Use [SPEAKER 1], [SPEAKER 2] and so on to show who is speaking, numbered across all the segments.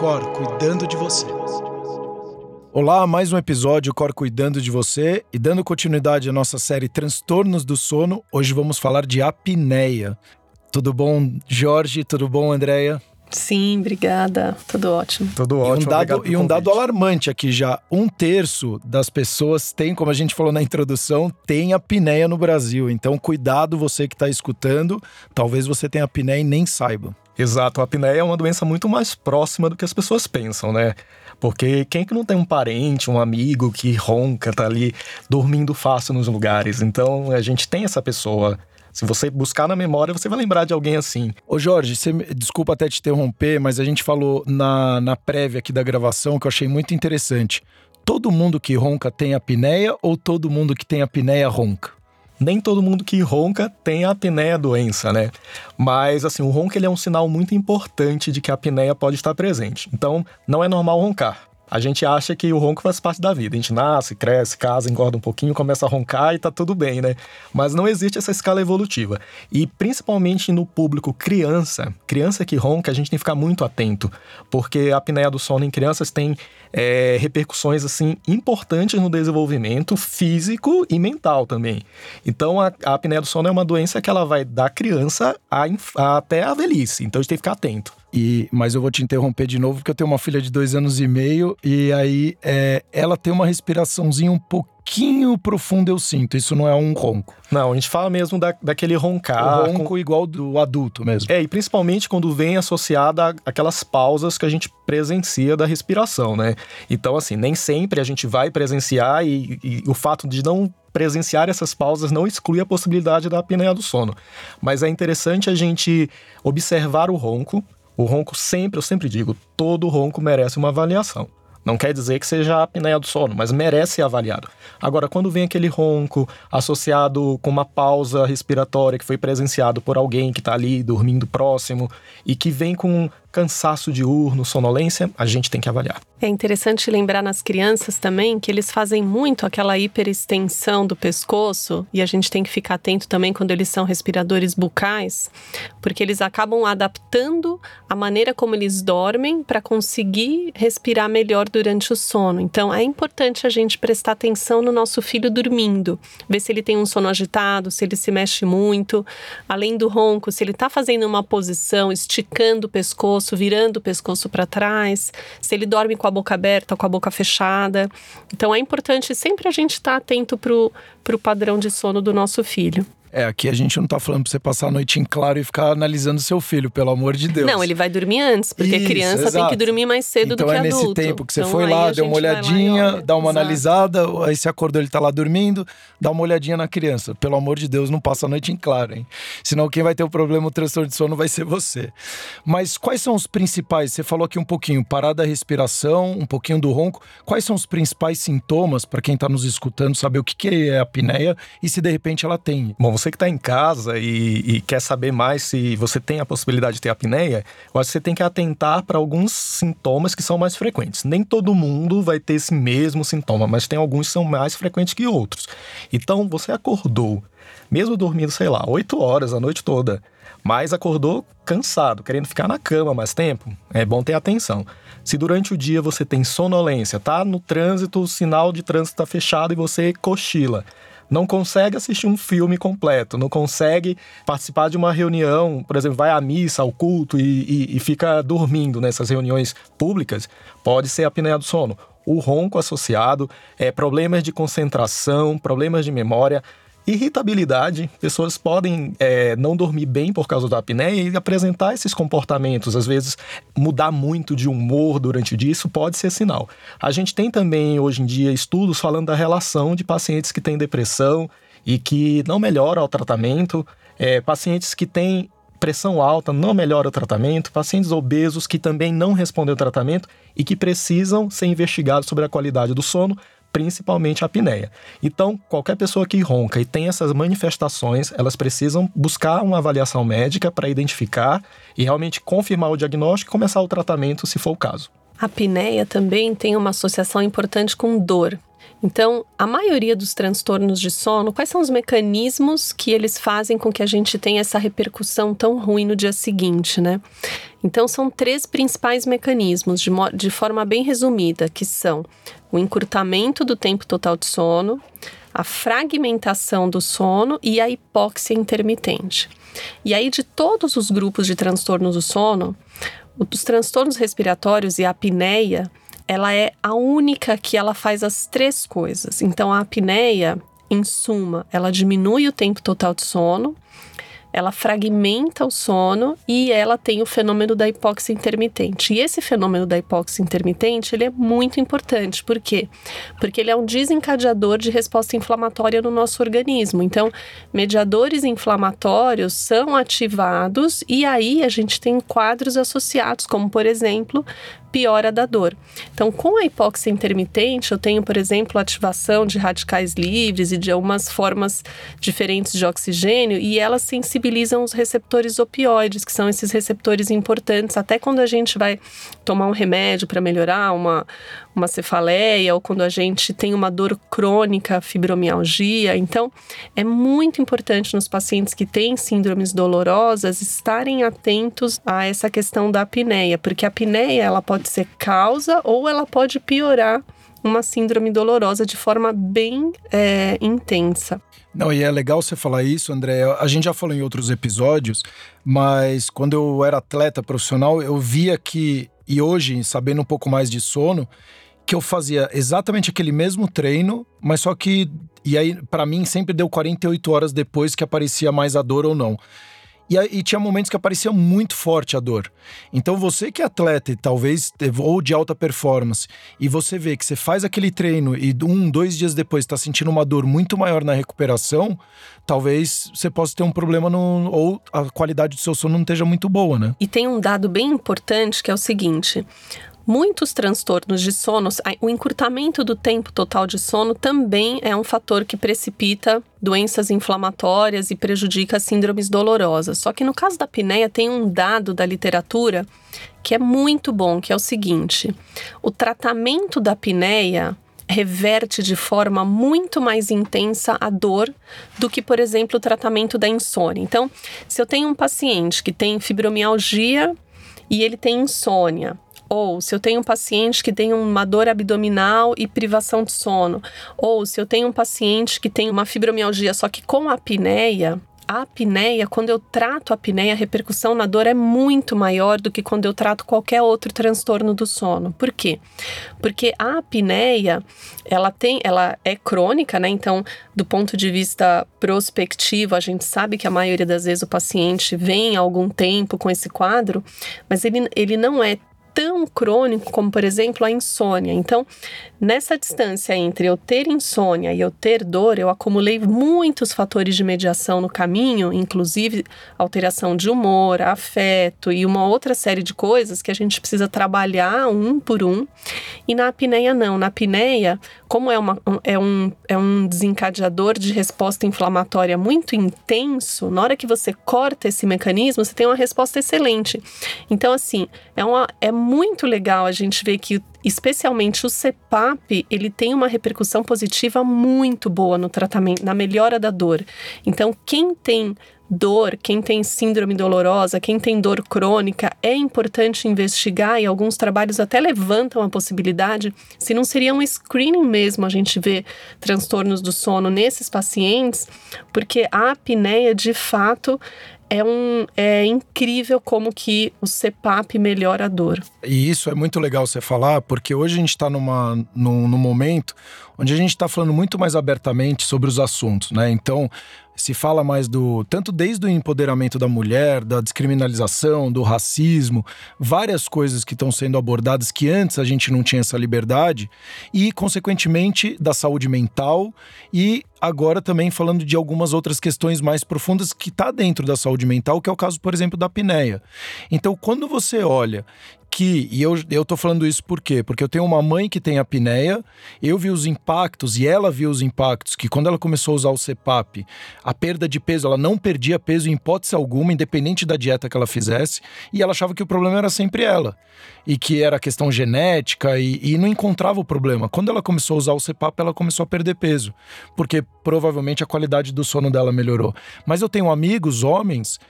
[SPEAKER 1] Cor cuidando de você. Olá, mais um episódio Cor cuidando de você e dando continuidade à nossa série Transtornos do Sono. Hoje vamos falar de apneia. Tudo bom, Jorge? Tudo bom, Andréia?
[SPEAKER 2] Sim, obrigada. Tudo ótimo.
[SPEAKER 1] Tudo ótimo. E um dado, e um dado alarmante aqui já. Um terço das pessoas tem, como a gente falou na introdução, tem apneia no Brasil. Então, cuidado você que está escutando. Talvez você tenha apneia e nem saiba.
[SPEAKER 3] Exato, a apneia é uma doença muito mais próxima do que as pessoas pensam, né? Porque quem que não tem um parente, um amigo que ronca, tá ali dormindo fácil nos lugares? Então a gente tem essa pessoa se você buscar na memória, você vai lembrar de alguém assim.
[SPEAKER 1] Ô Jorge, você, desculpa até te interromper, mas a gente falou na, na prévia aqui da gravação que eu achei muito interessante. Todo mundo que ronca tem apneia ou todo mundo que tem apneia ronca?
[SPEAKER 3] Nem todo mundo que ronca tem a apneia doença, né? Mas assim, o ronco ele é um sinal muito importante de que a apneia pode estar presente. Então, não é normal roncar a gente acha que o ronco faz parte da vida. A gente nasce, cresce, casa, engorda um pouquinho, começa a roncar e tá tudo bem, né? Mas não existe essa escala evolutiva. E principalmente no público criança, criança que ronca, a gente tem que ficar muito atento, porque a apneia do sono em crianças tem é, repercussões assim importantes no desenvolvimento físico e mental também. Então a, a apneia do sono é uma doença que ela vai da criança a, a, até a velhice. Então a gente tem que ficar atento.
[SPEAKER 1] E, mas eu vou te interromper de novo, porque eu tenho uma filha de dois anos e meio, e aí é, ela tem uma respiraçãozinha um pouquinho profunda, eu sinto. Isso não é um ronco.
[SPEAKER 3] Não, a gente fala mesmo da, daquele roncar.
[SPEAKER 1] O ronco com... igual do adulto mesmo.
[SPEAKER 3] É, e principalmente quando vem associada aquelas pausas que a gente presencia da respiração, né? Então, assim, nem sempre a gente vai presenciar e, e o fato de não presenciar essas pausas não exclui a possibilidade da apneia do sono. Mas é interessante a gente observar o ronco, o ronco sempre, eu sempre digo, todo ronco merece uma avaliação. Não quer dizer que seja a apneia do sono, mas merece ser avaliado. Agora, quando vem aquele ronco associado com uma pausa respiratória que foi presenciado por alguém que está ali dormindo próximo e que vem com cansaço diurno, sonolência, a gente tem que avaliar.
[SPEAKER 2] É interessante lembrar nas crianças também que eles fazem muito aquela hiperextensão do pescoço e a gente tem que ficar atento também quando eles são respiradores bucais, porque eles acabam adaptando a maneira como eles dormem para conseguir respirar melhor durante o sono. Então é importante a gente prestar atenção no nosso filho dormindo, ver se ele tem um sono agitado, se ele se mexe muito, além do ronco, se ele está fazendo uma posição, esticando o pescoço, virando o pescoço para trás, se ele dorme com a boca aberta ou com a boca fechada. Então é importante sempre a gente estar tá atento para o padrão de sono do nosso filho.
[SPEAKER 1] É, aqui a gente não tá falando pra você passar a noite em claro e ficar analisando seu filho, pelo amor de Deus.
[SPEAKER 2] Não, ele vai dormir antes, porque Isso, criança exato. tem que dormir mais cedo
[SPEAKER 1] então
[SPEAKER 2] do que
[SPEAKER 1] é
[SPEAKER 2] adulto.
[SPEAKER 1] Então é nesse tempo que você então, foi lá, deu uma olhadinha, dá uma exato. analisada, aí você acordou, ele tá lá dormindo, dá uma olhadinha na criança. Pelo amor de Deus, não passa a noite em claro, hein? Senão quem vai ter o problema, o transtorno de sono vai ser você. Mas quais são os principais? Você falou aqui um pouquinho, parada da respiração, um pouquinho do ronco. Quais são os principais sintomas para quem tá nos escutando saber o que, que é a apneia e se de repente ela tem?
[SPEAKER 3] Bom, você que tá em casa, casa e, e, quer saber mais se você tem a possibilidade de ter apneia, eu acho que você tem que atentar para alguns sintomas que são mais frequentes. Nem todo mundo vai ter esse mesmo sintoma, mas tem alguns que são mais frequentes que outros. Então, você acordou, mesmo dormindo, sei lá, 8 horas a noite toda, mas acordou cansado, querendo ficar na cama mais tempo, é bom ter atenção. Se durante o dia você tem sonolência, tá no trânsito, o sinal de trânsito está fechado e você cochila, não consegue assistir um filme completo, não consegue participar de uma reunião, por exemplo, vai à missa, ao culto e, e, e fica dormindo nessas reuniões públicas, pode ser apneia do sono. O ronco associado, é, problemas de concentração, problemas de memória, Irritabilidade, pessoas podem é, não dormir bem por causa da apneia e apresentar esses comportamentos, às vezes mudar muito de humor durante o dia, isso pode ser sinal. A gente tem também hoje em dia estudos falando da relação de pacientes que têm depressão e que não melhora o tratamento, é, pacientes que têm pressão alta não melhora o tratamento, pacientes obesos que também não respondem ao tratamento e que precisam ser investigados sobre a qualidade do sono principalmente a apneia. Então, qualquer pessoa que ronca e tem essas manifestações, elas precisam buscar uma avaliação médica para identificar e realmente confirmar o diagnóstico e começar o tratamento, se for o caso.
[SPEAKER 2] A apneia também tem uma associação importante com dor. Então, a maioria dos transtornos de sono, quais são os mecanismos que eles fazem com que a gente tenha essa repercussão tão ruim no dia seguinte, né? Então, são três principais mecanismos, de, de forma bem resumida, que são o encurtamento do tempo total de sono, a fragmentação do sono e a hipóxia intermitente. E aí, de todos os grupos de transtornos do sono, os transtornos respiratórios e a apneia, ela é a única que ela faz as três coisas. Então, a apneia, em suma, ela diminui o tempo total de sono, ela fragmenta o sono e ela tem o fenômeno da hipóxia intermitente. E esse fenômeno da hipóxia intermitente, ele é muito importante. Por quê? Porque ele é um desencadeador de resposta inflamatória no nosso organismo. Então, mediadores inflamatórios são ativados e aí a gente tem quadros associados, como por exemplo, piora da dor. Então, com a hipóxia intermitente, eu tenho, por exemplo, ativação de radicais livres e de algumas formas diferentes de oxigênio, e elas sensibilizam os receptores opioides, que são esses receptores importantes, até quando a gente vai tomar um remédio para melhorar uma, uma cefaleia ou quando a gente tem uma dor crônica, fibromialgia. Então, é muito importante nos pacientes que têm síndromes dolorosas estarem atentos a essa questão da apneia, porque a apneia ela pode ser causa ou ela pode piorar uma síndrome dolorosa de forma bem é, intensa.
[SPEAKER 1] Não, e é legal você falar isso, André. A gente já falou em outros episódios, mas quando eu era atleta profissional, eu via que, e hoje, sabendo um pouco mais de sono, que eu fazia exatamente aquele mesmo treino, mas só que. E aí, para mim, sempre deu 48 horas depois que aparecia mais a dor ou não. E, e, tinha momentos que aparecia muito forte a dor. Então você que é atleta talvez ou de alta performance e você vê que você faz aquele treino e um, dois dias depois está sentindo uma dor muito maior na recuperação, talvez você possa ter um problema no, ou a qualidade do seu sono não esteja muito boa, né?
[SPEAKER 2] E tem um dado bem importante que é o seguinte: Muitos transtornos de sono, o encurtamento do tempo total de sono também é um fator que precipita doenças inflamatórias e prejudica síndromes dolorosas. Só que no caso da apneia tem um dado da literatura que é muito bom, que é o seguinte: o tratamento da apneia reverte de forma muito mais intensa a dor do que, por exemplo, o tratamento da insônia. Então, se eu tenho um paciente que tem fibromialgia e ele tem insônia, ou se eu tenho um paciente que tem uma dor abdominal e privação de sono, ou se eu tenho um paciente que tem uma fibromialgia só que com apneia, a apneia, quando eu trato a apneia, a repercussão na dor é muito maior do que quando eu trato qualquer outro transtorno do sono. Por quê? Porque a apneia, ela tem, ela é crônica, né? Então, do ponto de vista prospectivo, a gente sabe que a maioria das vezes o paciente vem há algum tempo com esse quadro, mas ele, ele não é tão crônico como, por exemplo, a insônia. Então, nessa distância entre eu ter insônia e eu ter dor, eu acumulei muitos fatores de mediação no caminho, inclusive alteração de humor, afeto e uma outra série de coisas que a gente precisa trabalhar um por um. E na apneia, não. Na apneia, como é, uma, é, um, é um desencadeador de resposta inflamatória muito intenso, na hora que você corta esse mecanismo, você tem uma resposta excelente. Então, assim, é, uma, é muito legal a gente ver que, especialmente o CPAP, ele tem uma repercussão positiva muito boa no tratamento, na melhora da dor. Então, quem tem dor, quem tem síndrome dolorosa, quem tem dor crônica, é importante investigar e alguns trabalhos até levantam a possibilidade, se não seria um screening mesmo a gente ver transtornos do sono nesses pacientes, porque a apneia de fato é, um, é incrível como que o CPAP melhora a dor.
[SPEAKER 1] E isso é muito legal você falar, porque hoje a gente está num, num momento onde a gente está falando muito mais abertamente sobre os assuntos, né? Então, se fala mais do tanto desde o empoderamento da mulher, da descriminalização, do racismo, várias coisas que estão sendo abordadas que antes a gente não tinha essa liberdade e consequentemente da saúde mental e agora também falando de algumas outras questões mais profundas que está dentro da saúde mental, que é o caso, por exemplo, da apneia. Então, quando você olha que, e eu, eu tô falando isso por quê? Porque eu tenho uma mãe que tem apneia, eu vi os impactos e ela viu os impactos, que quando ela começou a usar o CPAP, a perda de peso, ela não perdia peso em hipótese alguma, independente da dieta que ela fizesse, e ela achava que o problema era sempre ela, e que era questão genética, e, e não encontrava o problema. Quando ela começou a usar o CPAP, ela começou a perder peso, porque provavelmente a qualidade do sono dela melhorou. Mas eu tenho amigos, homens,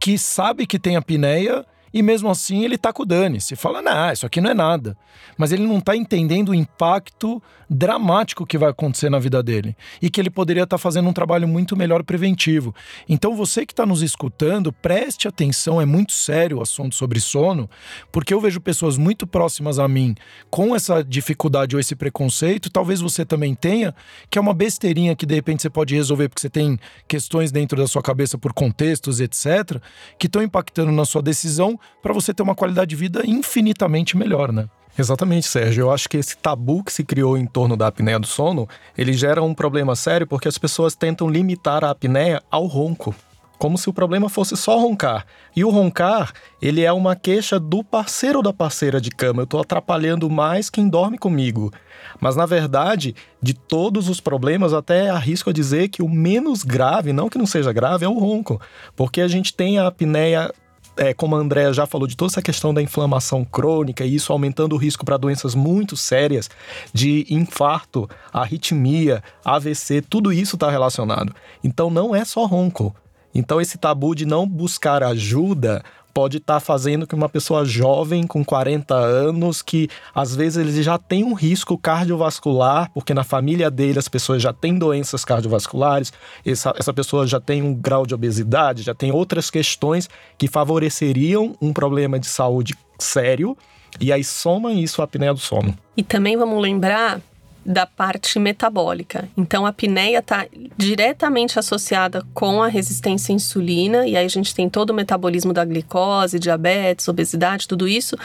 [SPEAKER 1] que sabe que tem apneia e mesmo assim ele tá com o dane-se. Fala, não, isso aqui não é nada. Mas ele não tá entendendo o impacto dramático que vai acontecer na vida dele. E que ele poderia estar tá fazendo um trabalho muito melhor preventivo. Então você que está nos escutando, preste atenção, é muito sério o assunto sobre sono, porque eu vejo pessoas muito próximas a mim com essa dificuldade ou esse preconceito, talvez você também tenha, que é uma besteirinha que de repente você pode resolver porque você tem questões dentro da sua cabeça por contextos, etc., que estão impactando na sua decisão para você ter uma qualidade de vida infinitamente melhor, né?
[SPEAKER 3] Exatamente, Sérgio. Eu acho que esse tabu que se criou em torno da apneia do sono, ele gera um problema sério porque as pessoas tentam limitar a apneia ao ronco, como se o problema fosse só roncar. E o roncar, ele é uma queixa do parceiro ou da parceira de cama. Eu estou atrapalhando mais quem dorme comigo. Mas na verdade, de todos os problemas, até arrisco a dizer que o menos grave, não que não seja grave, é o ronco, porque a gente tem a apneia é, como a Andrea já falou, de toda essa questão da inflamação crônica e isso aumentando o risco para doenças muito sérias de infarto, arritmia, AVC, tudo isso está relacionado. Então não é só ronco. Então esse tabu de não buscar ajuda pode estar tá fazendo que uma pessoa jovem com 40 anos, que às vezes ele já tem um risco cardiovascular, porque na família dele as pessoas já têm doenças cardiovasculares, essa, essa pessoa já tem um grau de obesidade, já tem outras questões que favoreceriam um problema de saúde sério, e aí soma isso à apneia do sono.
[SPEAKER 2] E também vamos lembrar da parte metabólica. Então, a apneia está diretamente associada com a resistência à insulina, e aí a gente tem todo o metabolismo da glicose, diabetes, obesidade, tudo isso.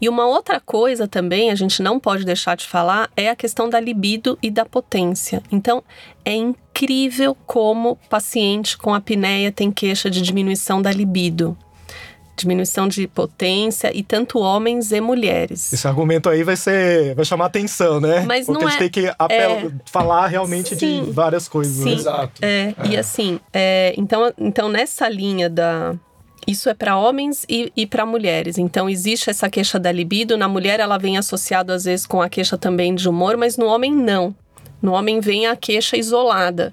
[SPEAKER 2] E uma outra coisa também, a gente não pode deixar de falar, é a questão da libido e da potência. Então, é incrível como paciente com apneia tem queixa de diminuição da libido diminuição de potência e tanto homens e mulheres.
[SPEAKER 3] Esse argumento aí vai ser vai chamar atenção, né?
[SPEAKER 2] Mas
[SPEAKER 3] Porque
[SPEAKER 2] não
[SPEAKER 3] a gente é, tem que apel, é, falar realmente sim, de várias coisas.
[SPEAKER 2] Sim, Exato. É, é. E assim, é, então, então nessa linha da isso é para homens e, e para mulheres. Então, existe essa queixa da libido. Na mulher, ela vem associada às vezes com a queixa também de humor, mas no homem, não. No homem vem a queixa isolada.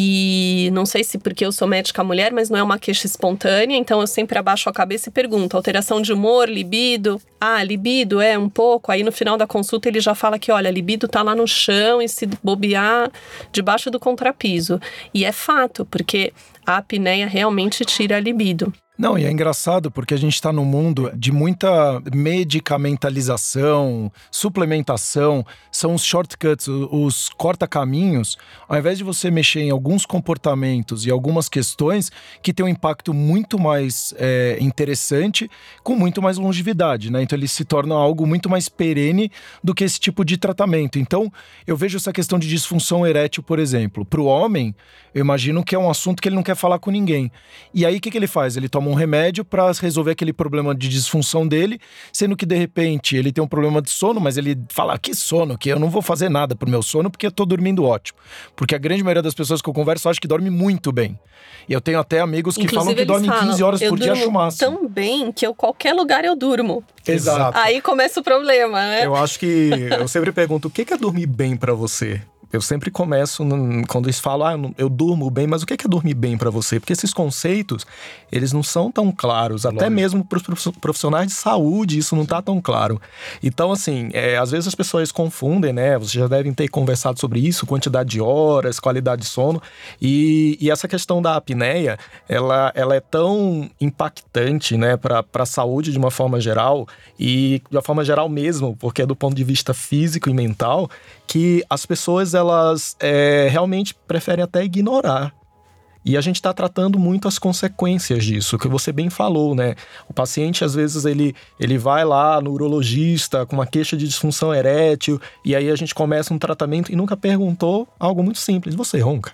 [SPEAKER 2] E não sei se porque eu sou médica mulher, mas não é uma queixa espontânea, então eu sempre abaixo a cabeça e pergunto: alteração de humor, libido? Ah, libido é um pouco. Aí no final da consulta ele já fala que, olha, libido tá lá no chão e se bobear debaixo do contrapiso. E é fato, porque a apneia realmente tira a libido.
[SPEAKER 1] Não, e é engraçado porque a gente está num mundo de muita medicamentalização, suplementação, são os shortcuts, os corta-caminhos, ao invés de você mexer em alguns comportamentos e algumas questões que tem um impacto muito mais é, interessante, com muito mais longevidade, né? Então ele se torna algo muito mais perene do que esse tipo de tratamento. Então eu vejo essa questão de disfunção erétil, por exemplo. Para o homem, eu imagino que é um assunto que ele não quer falar com ninguém. E aí o que, que ele faz? Ele toma um remédio para resolver aquele problema de disfunção dele, sendo que de repente ele tem um problema de sono, mas ele fala: que sono, que eu não vou fazer nada pro meu sono porque eu tô dormindo ótimo. Porque a grande maioria das pessoas que eu converso acha que dorme muito bem. E eu tenho até amigos que
[SPEAKER 2] Inclusive,
[SPEAKER 1] falam que dormem falam, 15 horas por dia, acho massa.
[SPEAKER 2] Tão bem que eu qualquer lugar eu durmo.
[SPEAKER 3] Exato.
[SPEAKER 2] Aí começa o problema, né?
[SPEAKER 3] Eu acho que eu sempre pergunto: o que é dormir bem para você? Eu sempre começo quando eles falam, ah, eu durmo bem, mas o que é dormir bem para você? Porque esses conceitos, eles não são tão claros, Lógico. até mesmo para os profissionais de saúde, isso não está tão claro. Então, assim, é, às vezes as pessoas confundem, né? Vocês já devem ter conversado sobre isso, quantidade de horas, qualidade de sono, e, e essa questão da apneia, ela, ela é tão impactante, né, para a saúde de uma forma geral, e de uma forma geral mesmo, porque é do ponto de vista físico e mental, que as pessoas elas é, realmente preferem até ignorar. E a gente está tratando muito as consequências disso, que você bem falou, né? O paciente, às vezes, ele, ele vai lá no urologista com uma queixa de disfunção erétil, e aí a gente começa um tratamento e nunca perguntou algo muito simples: você ronca?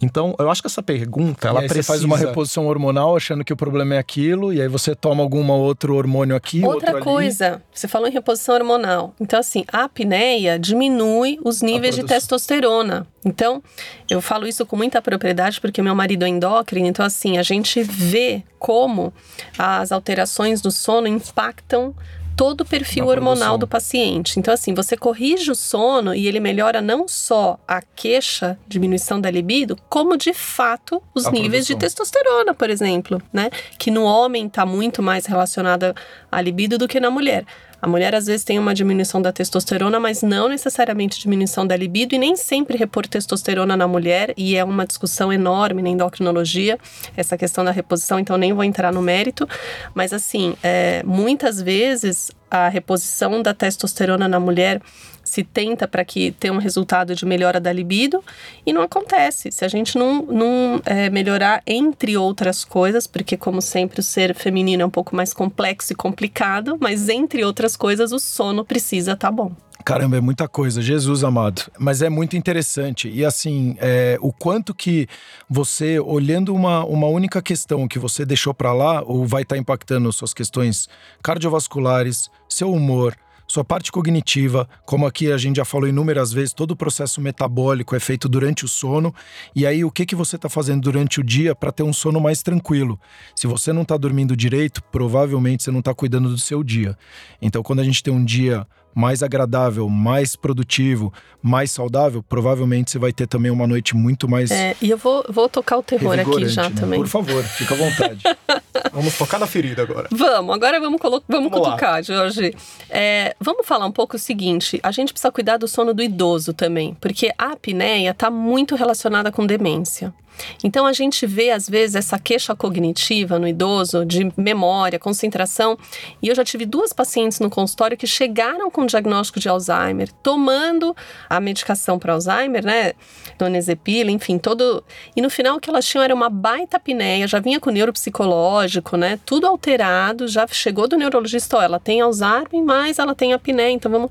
[SPEAKER 3] Então, eu acho que essa pergunta, ela
[SPEAKER 1] e aí
[SPEAKER 3] precisa...
[SPEAKER 1] Você faz uma reposição hormonal achando que o problema é aquilo, e aí você toma algum outro hormônio aqui,
[SPEAKER 2] Outra coisa,
[SPEAKER 1] ali.
[SPEAKER 2] você falou em reposição hormonal. Então, assim, a apneia diminui os níveis de testosterona. Então, eu falo isso com muita propriedade porque meu marido é endócrino, então assim, a gente vê como as alterações do sono impactam todo o perfil Na hormonal produção. do paciente. Então, assim, você corrige o sono e ele melhora não só a queixa, diminuição da libido, como de fato os a níveis produção. de testosterona, por exemplo, né? Que no homem está muito mais relacionada à libido do que na mulher. A mulher às vezes tem uma diminuição da testosterona, mas não necessariamente diminuição da libido e nem sempre repor testosterona na mulher, e é uma discussão enorme na endocrinologia, essa questão da reposição, então nem vou entrar no mérito, mas assim, é, muitas vezes a reposição da testosterona na mulher se tenta para que tenha um resultado de melhora da libido e não acontece. Se a gente não, não é, melhorar, entre outras coisas, porque, como sempre, o ser feminino é um pouco mais complexo e complicado, mas entre outras coisas, o sono precisa estar tá bom.
[SPEAKER 1] Caramba, é muita coisa, Jesus amado. Mas é muito interessante. E assim, é, o quanto que você, olhando uma, uma única questão que você deixou para lá, ou vai estar tá impactando suas questões cardiovasculares, seu humor, sua parte cognitiva, como aqui a gente já falou inúmeras vezes, todo o processo metabólico é feito durante o sono. E aí, o que, que você está fazendo durante o dia para ter um sono mais tranquilo? Se você não está dormindo direito, provavelmente você não está cuidando do seu dia. Então, quando a gente tem um dia mais agradável, mais produtivo, mais saudável, provavelmente você vai ter também uma noite muito mais.
[SPEAKER 2] É, e eu vou, vou tocar o terror aqui já né? também.
[SPEAKER 1] Por favor, fica à vontade.
[SPEAKER 3] vamos tocar na ferida agora.
[SPEAKER 2] Vamos, agora vamos, vamos, vamos cutucar, Jorge. É, vamos falar um pouco o seguinte: a gente precisa cuidar do sono do idoso também, porque a apneia está muito relacionada com demência. Então a gente vê às vezes essa queixa cognitiva no idoso de memória, concentração, e eu já tive duas pacientes no consultório que chegaram com diagnóstico de Alzheimer, tomando a medicação para Alzheimer, né, donezepila, enfim, todo, e no final o que elas tinham era uma baita apneia, já vinha com neuropsicológico, né, tudo alterado, já chegou do neurologista, ó, ela tem Alzheimer, mas ela tem apneia, então vamos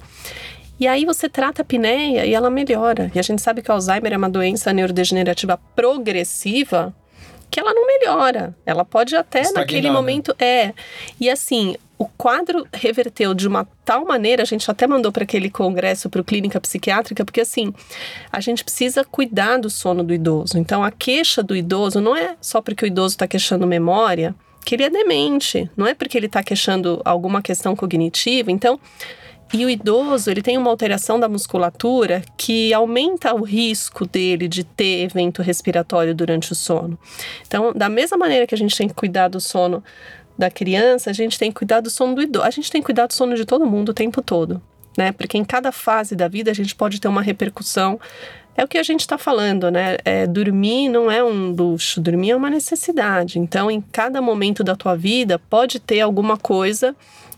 [SPEAKER 2] e aí você trata a apneia e ela melhora. E a gente sabe que o Alzheimer é uma doença neurodegenerativa progressiva que ela não melhora. Ela pode até Estagnada. naquele momento é. E assim, o quadro reverteu de uma tal maneira, a gente até mandou para aquele congresso para o clínica psiquiátrica, porque assim, a gente precisa cuidar do sono do idoso. Então a queixa do idoso não é só porque o idoso está queixando memória, que ele é demente, não é porque ele está queixando alguma questão cognitiva. Então, e o idoso, ele tem uma alteração da musculatura que aumenta o risco dele de ter evento respiratório durante o sono. Então, da mesma maneira que a gente tem que cuidar do sono da criança, a gente tem que cuidar do sono do idoso. A gente tem que cuidar do sono de todo mundo o tempo todo, né? Porque em cada fase da vida a gente pode ter uma repercussão é o que a gente está falando, né? É, dormir não é um luxo, dormir é uma necessidade. Então, em cada momento da tua vida, pode ter alguma coisa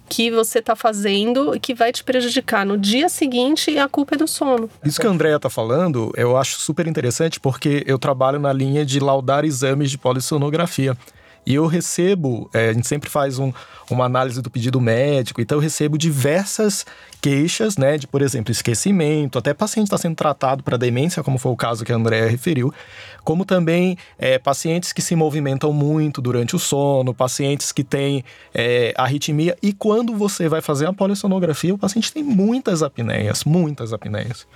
[SPEAKER 2] que você está fazendo e que vai te prejudicar no dia seguinte e a culpa é do sono.
[SPEAKER 3] Isso que a Andrea está falando, eu acho super interessante porque eu trabalho na linha de laudar exames de polissonografia. E eu recebo, é, a gente sempre faz um, uma análise do pedido médico, então eu recebo diversas queixas, né, de, por exemplo, esquecimento, até paciente está sendo tratado para demência, como foi o caso que a Andrea referiu, como também é, pacientes que se movimentam muito durante o sono, pacientes que têm é, arritmia, e quando você vai fazer a polissonografia, o paciente tem muitas apneias, muitas apneias.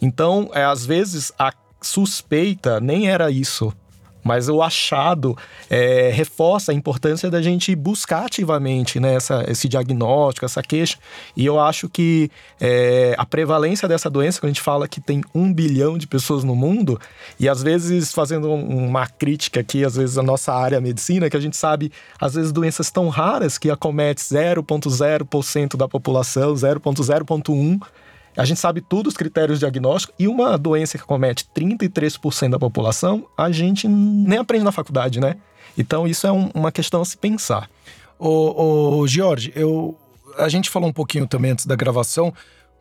[SPEAKER 3] Então, é, às vezes, a suspeita nem era isso, mas o achado é, reforça a importância da gente buscar ativamente né, essa, esse diagnóstico, essa queixa. E eu acho que é, a prevalência dessa doença, quando a gente fala que tem um bilhão de pessoas no mundo, e às vezes fazendo uma crítica aqui, às vezes a nossa área medicina, que a gente sabe, às vezes doenças tão raras que acomete 0,0% da população, 0,0,1%. A gente sabe tudo os critérios diagnósticos e uma doença que comete 33% da população, a gente nem aprende na faculdade, né? Então isso é um, uma questão a se pensar.
[SPEAKER 1] Ô, ô Jorge, eu, a gente falou um pouquinho também antes da gravação.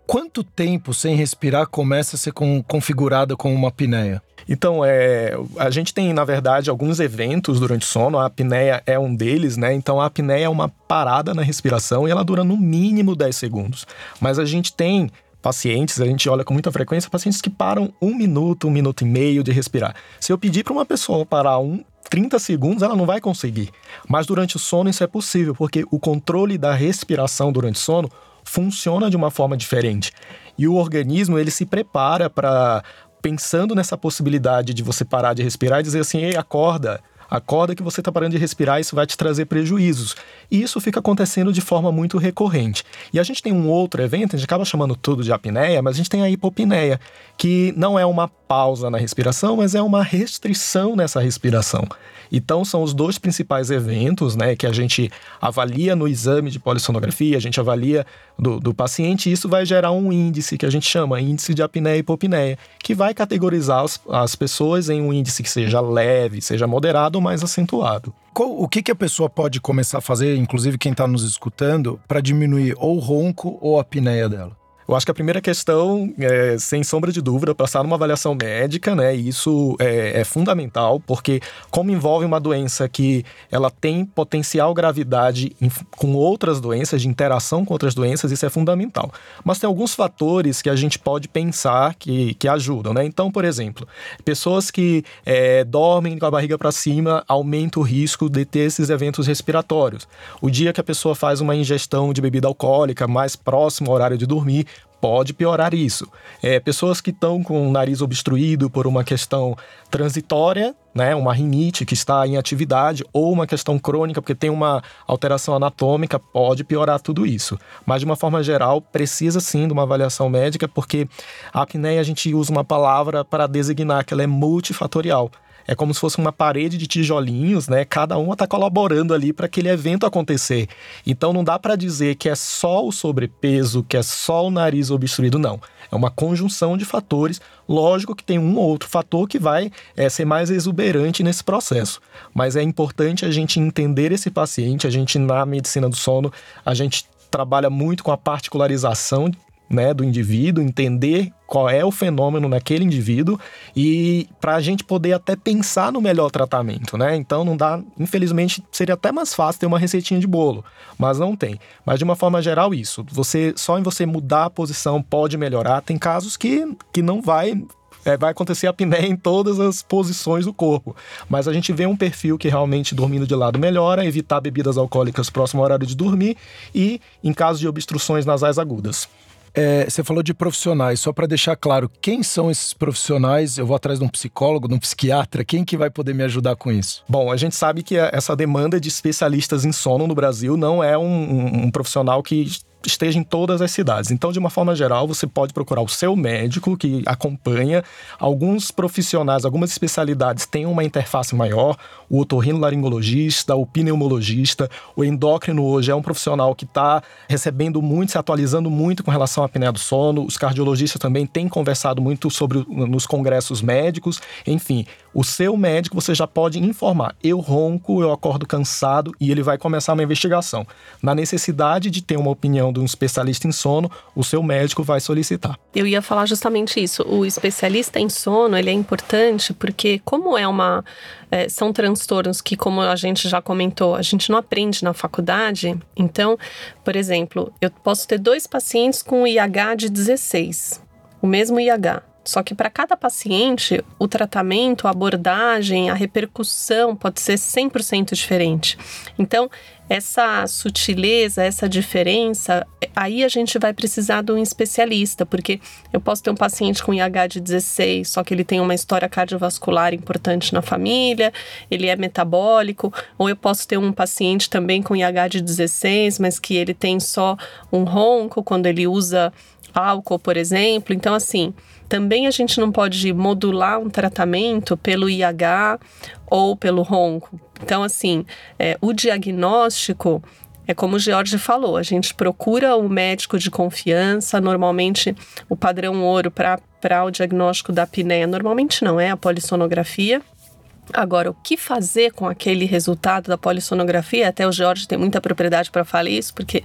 [SPEAKER 1] Quanto tempo sem respirar começa a ser com, configurada com uma apneia?
[SPEAKER 3] Então, é, a gente tem, na verdade, alguns eventos durante o sono, a apneia é um deles, né? Então, a apneia é uma parada na respiração e ela dura no mínimo 10 segundos. Mas a gente tem pacientes, a gente olha com muita frequência, pacientes que param um minuto, um minuto e meio de respirar. Se eu pedir para uma pessoa parar um 30 segundos ela não vai conseguir. Mas durante o sono isso é possível, porque o controle da respiração durante o sono funciona de uma forma diferente. E o organismo ele se prepara para pensando nessa possibilidade de você parar de respirar e dizer assim: "Ei, acorda, Acorda que você está parando de respirar, isso vai te trazer prejuízos. E isso fica acontecendo de forma muito recorrente. E a gente tem um outro evento, a gente acaba chamando tudo de apneia, mas a gente tem a hipopneia, que não é uma pausa na respiração, mas é uma restrição nessa respiração. Então, são os dois principais eventos né, que a gente avalia no exame de polissonografia, a gente avalia do, do paciente, e isso vai gerar um índice que a gente chama índice de apneia e hipopneia, que vai categorizar as, as pessoas em um índice que seja leve, seja moderado mais acentuado.
[SPEAKER 1] O que, que a pessoa pode começar a fazer, inclusive quem está nos escutando, para diminuir ou o ronco ou a apneia dela?
[SPEAKER 3] Eu acho que a primeira questão, é, sem sombra de dúvida, passar numa avaliação médica, né? E isso é, é, fundamental, porque como envolve uma doença que ela tem potencial gravidade em, com outras doenças, de interação com outras doenças, isso é fundamental. Mas tem alguns fatores que a gente pode pensar que, que ajudam, né? Então, por exemplo, pessoas que é, dormem com a barriga para cima aumenta o risco de ter esses eventos respiratórios. O dia que a pessoa faz uma ingestão de bebida alcoólica mais próximo ao horário de dormir, pode piorar isso. É, pessoas que estão com o nariz obstruído por uma questão transitória, né, uma rinite que está em atividade, ou uma questão crônica porque tem uma alteração anatômica, pode piorar tudo isso. Mas de uma forma geral, precisa sim de uma avaliação médica, porque a apneia a gente usa uma palavra para designar que ela é multifatorial é como se fosse uma parede de tijolinhos, né? Cada uma está colaborando ali para aquele evento acontecer. Então não dá para dizer que é só o sobrepeso, que é só o nariz obstruído, não. É uma conjunção de fatores. Lógico que tem um ou outro fator que vai é, ser mais exuberante nesse processo. Mas é importante a gente entender esse paciente. A gente, na medicina do sono, a gente trabalha muito com a particularização né, do indivíduo, entender qual é o fenômeno naquele indivíduo e para a gente poder até pensar no melhor tratamento, né? Então não dá, infelizmente seria até mais fácil ter uma receitinha de bolo, mas não tem. Mas de uma forma geral isso, você só em você mudar a posição pode melhorar. Tem casos que, que não vai é, vai acontecer a apneia em todas as posições do corpo. Mas a gente vê um perfil que realmente dormindo de lado melhora, evitar bebidas alcoólicas próximo ao horário de dormir e em caso de obstruções nasais agudas.
[SPEAKER 1] É, você falou de profissionais, só para deixar claro, quem são esses profissionais? Eu vou atrás de um psicólogo, de um psiquiatra, quem que vai poder me ajudar com isso?
[SPEAKER 3] Bom, a gente sabe que essa demanda de especialistas em sono no Brasil não é um, um, um profissional que esteja em todas as cidades. Então, de uma forma geral, você pode procurar o seu médico que acompanha. Alguns profissionais, algumas especialidades têm uma interface maior. O otorrinolaringologista, o pneumologista, o endócrino hoje é um profissional que está recebendo muito, se atualizando muito com relação à apneia do sono. Os cardiologistas também têm conversado muito sobre nos congressos médicos. Enfim, o seu médico você já pode informar. Eu ronco, eu acordo cansado e ele vai começar uma investigação. Na necessidade de ter uma opinião de um especialista em sono, o seu médico vai solicitar.
[SPEAKER 2] Eu ia falar justamente isso. O especialista em sono ele é importante porque como é uma é, são transtornos que, como a gente já comentou, a gente não aprende na faculdade. Então, por exemplo, eu posso ter dois pacientes com IH de 16, o mesmo IH. Só que para cada paciente, o tratamento, a abordagem, a repercussão pode ser 100% diferente. Então, essa sutileza, essa diferença, aí a gente vai precisar de um especialista, porque eu posso ter um paciente com IH de 16, só que ele tem uma história cardiovascular importante na família, ele é metabólico, ou eu posso ter um paciente também com IH de 16, mas que ele tem só um ronco quando ele usa álcool, por exemplo. Então, assim, também a gente não pode modular um tratamento pelo IH ou pelo ronco. Então, assim, é, o diagnóstico é como o George falou, a gente procura o médico de confiança, normalmente o padrão ouro para o diagnóstico da apneia, normalmente não é a polissonografia, Agora, o que fazer com aquele resultado da polissonografia? Até o Jorge tem muita propriedade para falar isso, porque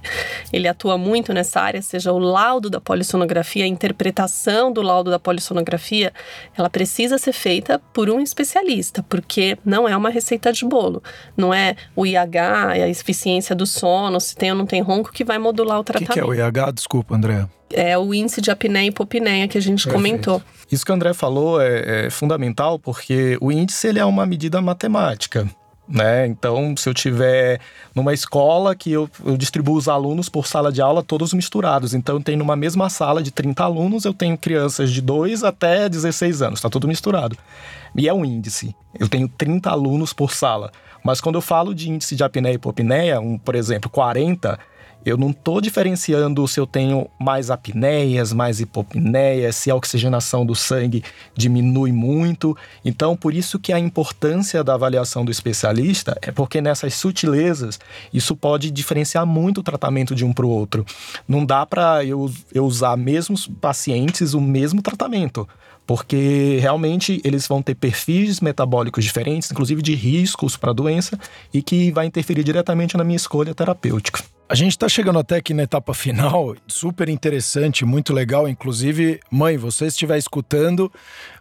[SPEAKER 2] ele atua muito nessa área, seja o laudo da polissonografia, a interpretação do laudo da polissonografia, ela precisa ser feita por um especialista, porque não é uma receita de bolo. Não é o IH, a eficiência do sono, se tem ou não tem ronco, que vai modular o tratamento.
[SPEAKER 1] O que, que é o IH? Desculpa, André.
[SPEAKER 2] É o índice de apneia e hipopneia que a gente Perfeito. comentou.
[SPEAKER 3] Isso que o André falou é, é fundamental porque o índice ele é uma medida matemática. Né? Então, se eu tiver numa escola que eu, eu, distribuo os alunos por sala de aula todos misturados, então tem numa mesma sala de 30 alunos, eu tenho crianças de 2 até 16 anos, está tudo misturado. E é um índice. Eu tenho 30 alunos por sala. Mas quando eu falo de índice de apneia e hipopneia, um, por exemplo, 40, eu não estou diferenciando se eu tenho mais apneias, mais hipopneias, se a oxigenação do sangue diminui muito. Então, por isso que a importância da avaliação do especialista é porque nessas sutilezas isso pode diferenciar muito o tratamento de um para o outro. Não dá para eu, eu usar mesmos pacientes o mesmo tratamento porque realmente eles vão ter perfis metabólicos diferentes, inclusive de riscos para a doença, e que vai interferir diretamente na minha escolha terapêutica.
[SPEAKER 1] A gente está chegando até aqui na etapa final, super interessante, muito legal. Inclusive, mãe, você estiver escutando,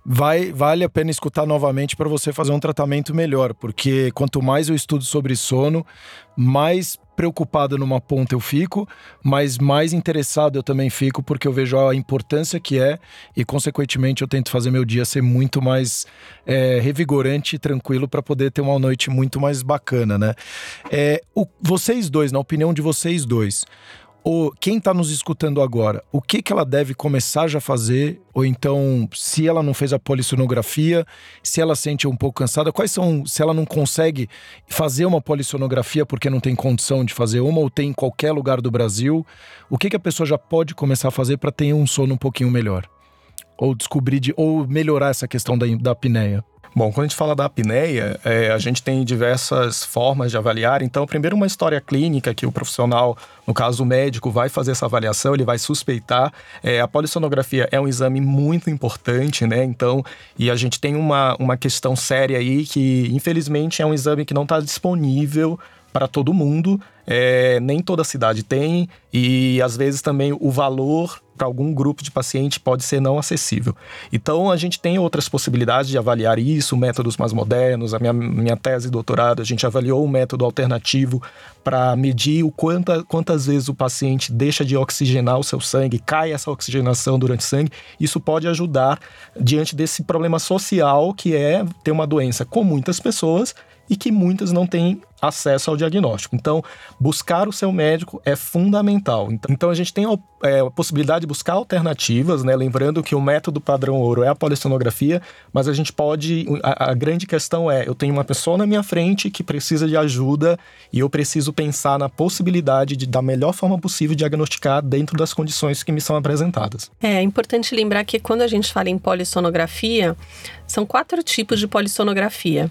[SPEAKER 1] vai vale a pena escutar novamente para você fazer um tratamento melhor, porque quanto mais eu estudo sobre sono, mais preocupado numa ponta eu fico, mas mais interessado eu também fico porque eu vejo a importância que é e, consequentemente, eu tento fazer meu dia ser muito mais é, revigorante e tranquilo para poder ter uma noite muito mais bacana, né? É, o, vocês dois, na opinião de vocês dois, ou quem está nos escutando agora, o que, que ela deve começar já a fazer? Ou então, se ela não fez a polissonografia, se ela sente um pouco cansada, quais são, se ela não consegue fazer uma polissonografia porque não tem condição de fazer uma, ou tem em qualquer lugar do Brasil, o que, que a pessoa já pode começar a fazer para ter um sono um pouquinho melhor? Ou descobrir, de, ou melhorar essa questão da, da apneia?
[SPEAKER 3] Bom, quando a gente fala da apneia, é, a gente tem diversas formas de avaliar. Então, primeiro, uma história clínica que o profissional, no caso o médico, vai fazer essa avaliação, ele vai suspeitar. É, a polissonografia é um exame muito importante, né? Então, e a gente tem uma, uma questão séria aí que, infelizmente, é um exame que não está disponível para todo mundo, é, nem toda cidade tem, e às vezes também o valor para algum grupo de paciente pode ser não acessível. Então a gente tem outras possibilidades de avaliar isso, métodos mais modernos. A minha, minha tese de doutorado, a gente avaliou um método alternativo para medir o quanta, quantas vezes o paciente deixa de oxigenar o seu sangue, cai essa oxigenação durante o sangue. Isso pode ajudar diante desse problema social que é ter uma doença com muitas pessoas e que muitas não têm acesso ao diagnóstico. Então, buscar o seu médico é fundamental. Então, a gente tem é, a possibilidade de buscar alternativas, né? Lembrando que o método padrão ouro é a polissonografia, mas a gente pode. A, a, grande questão é: eu tenho uma pessoa na minha frente que precisa de ajuda e eu preciso pensar na possibilidade de, da melhor forma possível, diagnosticar dentro das condições que me são apresentadas.
[SPEAKER 2] É, é importante lembrar que quando a gente fala em polissonografia, são quatro tipos de polissonografia.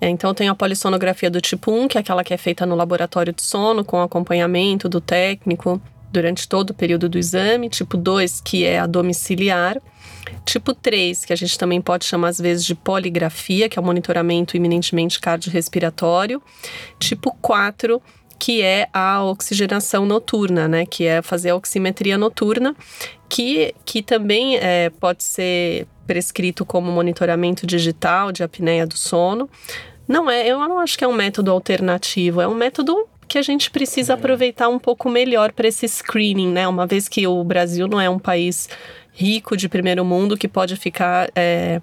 [SPEAKER 2] É, então, tem a polissonografia do tipo 1, que é aquela que é feita no laboratório de sono, com acompanhamento do técnico durante todo o período do exame. Tipo 2, que é a domiciliar. Tipo 3, que a gente também pode chamar às vezes de poligrafia, que é o monitoramento iminentemente cardiorrespiratório. Tipo 4, que é a oxigenação noturna, né? Que é fazer a oximetria noturna, que, que também é, pode ser prescrito como monitoramento digital de apneia do sono. Não é, eu não acho que é um método alternativo, é um método que a gente precisa é. aproveitar um pouco melhor para esse screening, né? Uma vez que o Brasil não é um país rico de primeiro mundo que pode ficar é,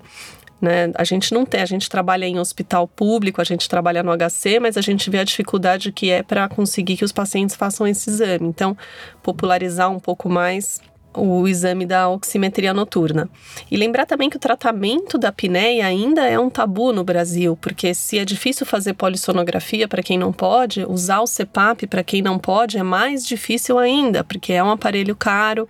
[SPEAKER 2] né? A gente não tem, a gente trabalha em hospital público, a gente trabalha no HC, mas a gente vê a dificuldade que é para conseguir que os pacientes façam esse exame. Então, popularizar um pouco mais o exame da oximetria noturna. E lembrar também que o tratamento da apneia ainda é um tabu no Brasil, porque se é difícil fazer polissonografia para quem não pode, usar o CPAP para quem não pode é mais difícil ainda, porque é um aparelho caro,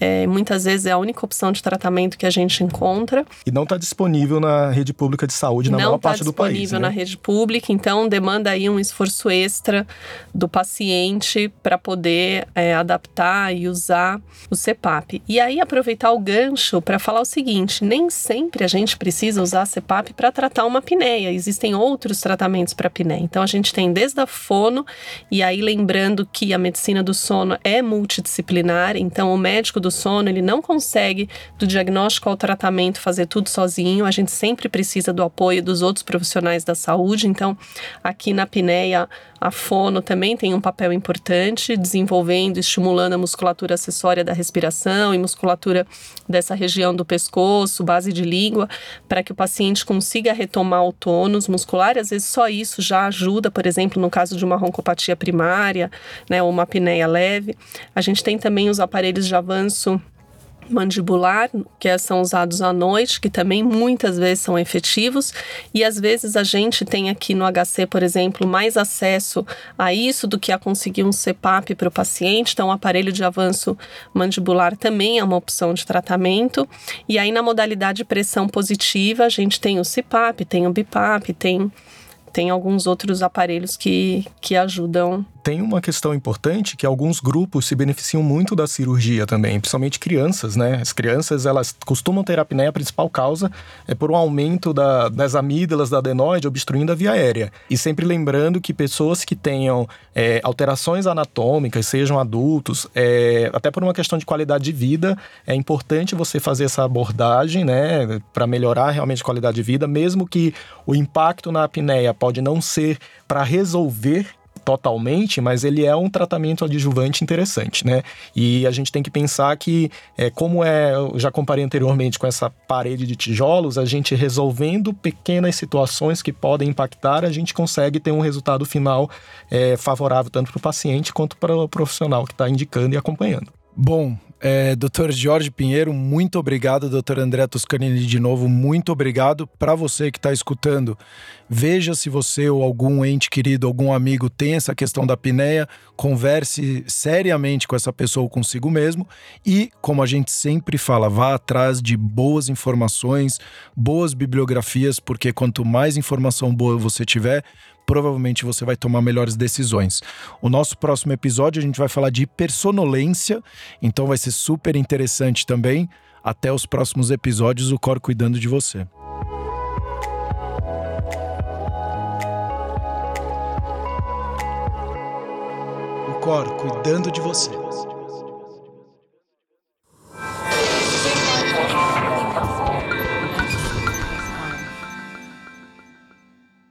[SPEAKER 2] é, muitas vezes é a única opção de tratamento que a gente encontra.
[SPEAKER 3] E não está disponível na rede pública de saúde na não maior tá parte do país. Não está
[SPEAKER 2] disponível na
[SPEAKER 3] né?
[SPEAKER 2] rede pública, então demanda aí um esforço extra do paciente para poder é, adaptar e usar o CPAP. E aí aproveitar o gancho para falar o seguinte: nem sempre a gente precisa usar CPAP para tratar uma apneia. Existem outros tratamentos para apneia. Então a gente tem desde a fono e aí lembrando que a medicina do sono é multidisciplinar, então o médico do sono, ele não consegue, do diagnóstico ao tratamento, fazer tudo sozinho. A gente sempre precisa do apoio dos outros profissionais da saúde. Então, aqui na apneia, a fono também tem um papel importante, desenvolvendo, estimulando a musculatura acessória da respiração e musculatura dessa região do pescoço, base de língua, para que o paciente consiga retomar o tônus muscular. Às vezes só isso já ajuda, por exemplo, no caso de uma roncopatia primária, né, ou uma apneia leve. A gente tem também os aparelhos de avanço mandibular, que são usados à noite, que também muitas vezes são efetivos, e às vezes a gente tem aqui no HC, por exemplo, mais acesso a isso do que a conseguir um CPAP para o paciente, então o aparelho de avanço mandibular também é uma opção de tratamento, e aí na modalidade pressão positiva a gente tem o CPAP, tem o BIPAP, tem tem alguns outros aparelhos que, que ajudam
[SPEAKER 3] tem uma questão importante que alguns grupos se beneficiam muito da cirurgia também, principalmente crianças, né? As crianças, elas costumam ter apneia, a principal causa é por um aumento da, das amígdalas da adenoide obstruindo a via aérea. E sempre lembrando que pessoas que tenham é, alterações anatômicas, sejam adultos, é, até por uma questão de qualidade de vida, é importante você fazer essa abordagem, né? Para melhorar realmente a qualidade de vida, mesmo que o impacto na apneia pode não ser para resolver totalmente, mas ele é um tratamento adjuvante interessante, né? E a gente tem que pensar que, é, como é, eu já comparei anteriormente com essa parede de tijolos, a gente resolvendo pequenas situações que podem impactar, a gente consegue ter um resultado final é, favorável tanto para o paciente quanto para o profissional que está indicando e acompanhando.
[SPEAKER 1] Bom, é, Dr. Jorge Pinheiro, muito obrigado. Dr. André Toscanini, de novo, muito obrigado. Para você que está escutando, veja se você ou algum ente querido, algum amigo tem essa questão da apneia, converse seriamente com essa pessoa ou consigo mesmo. E, como a gente sempre fala, vá atrás de boas informações, boas bibliografias, porque quanto mais informação boa você tiver, provavelmente você vai tomar melhores decisões. O nosso próximo episódio a gente vai falar de hipersonolência, então vai ser super interessante também. Até os próximos episódios, o Cor cuidando de você. O Cor cuidando de você.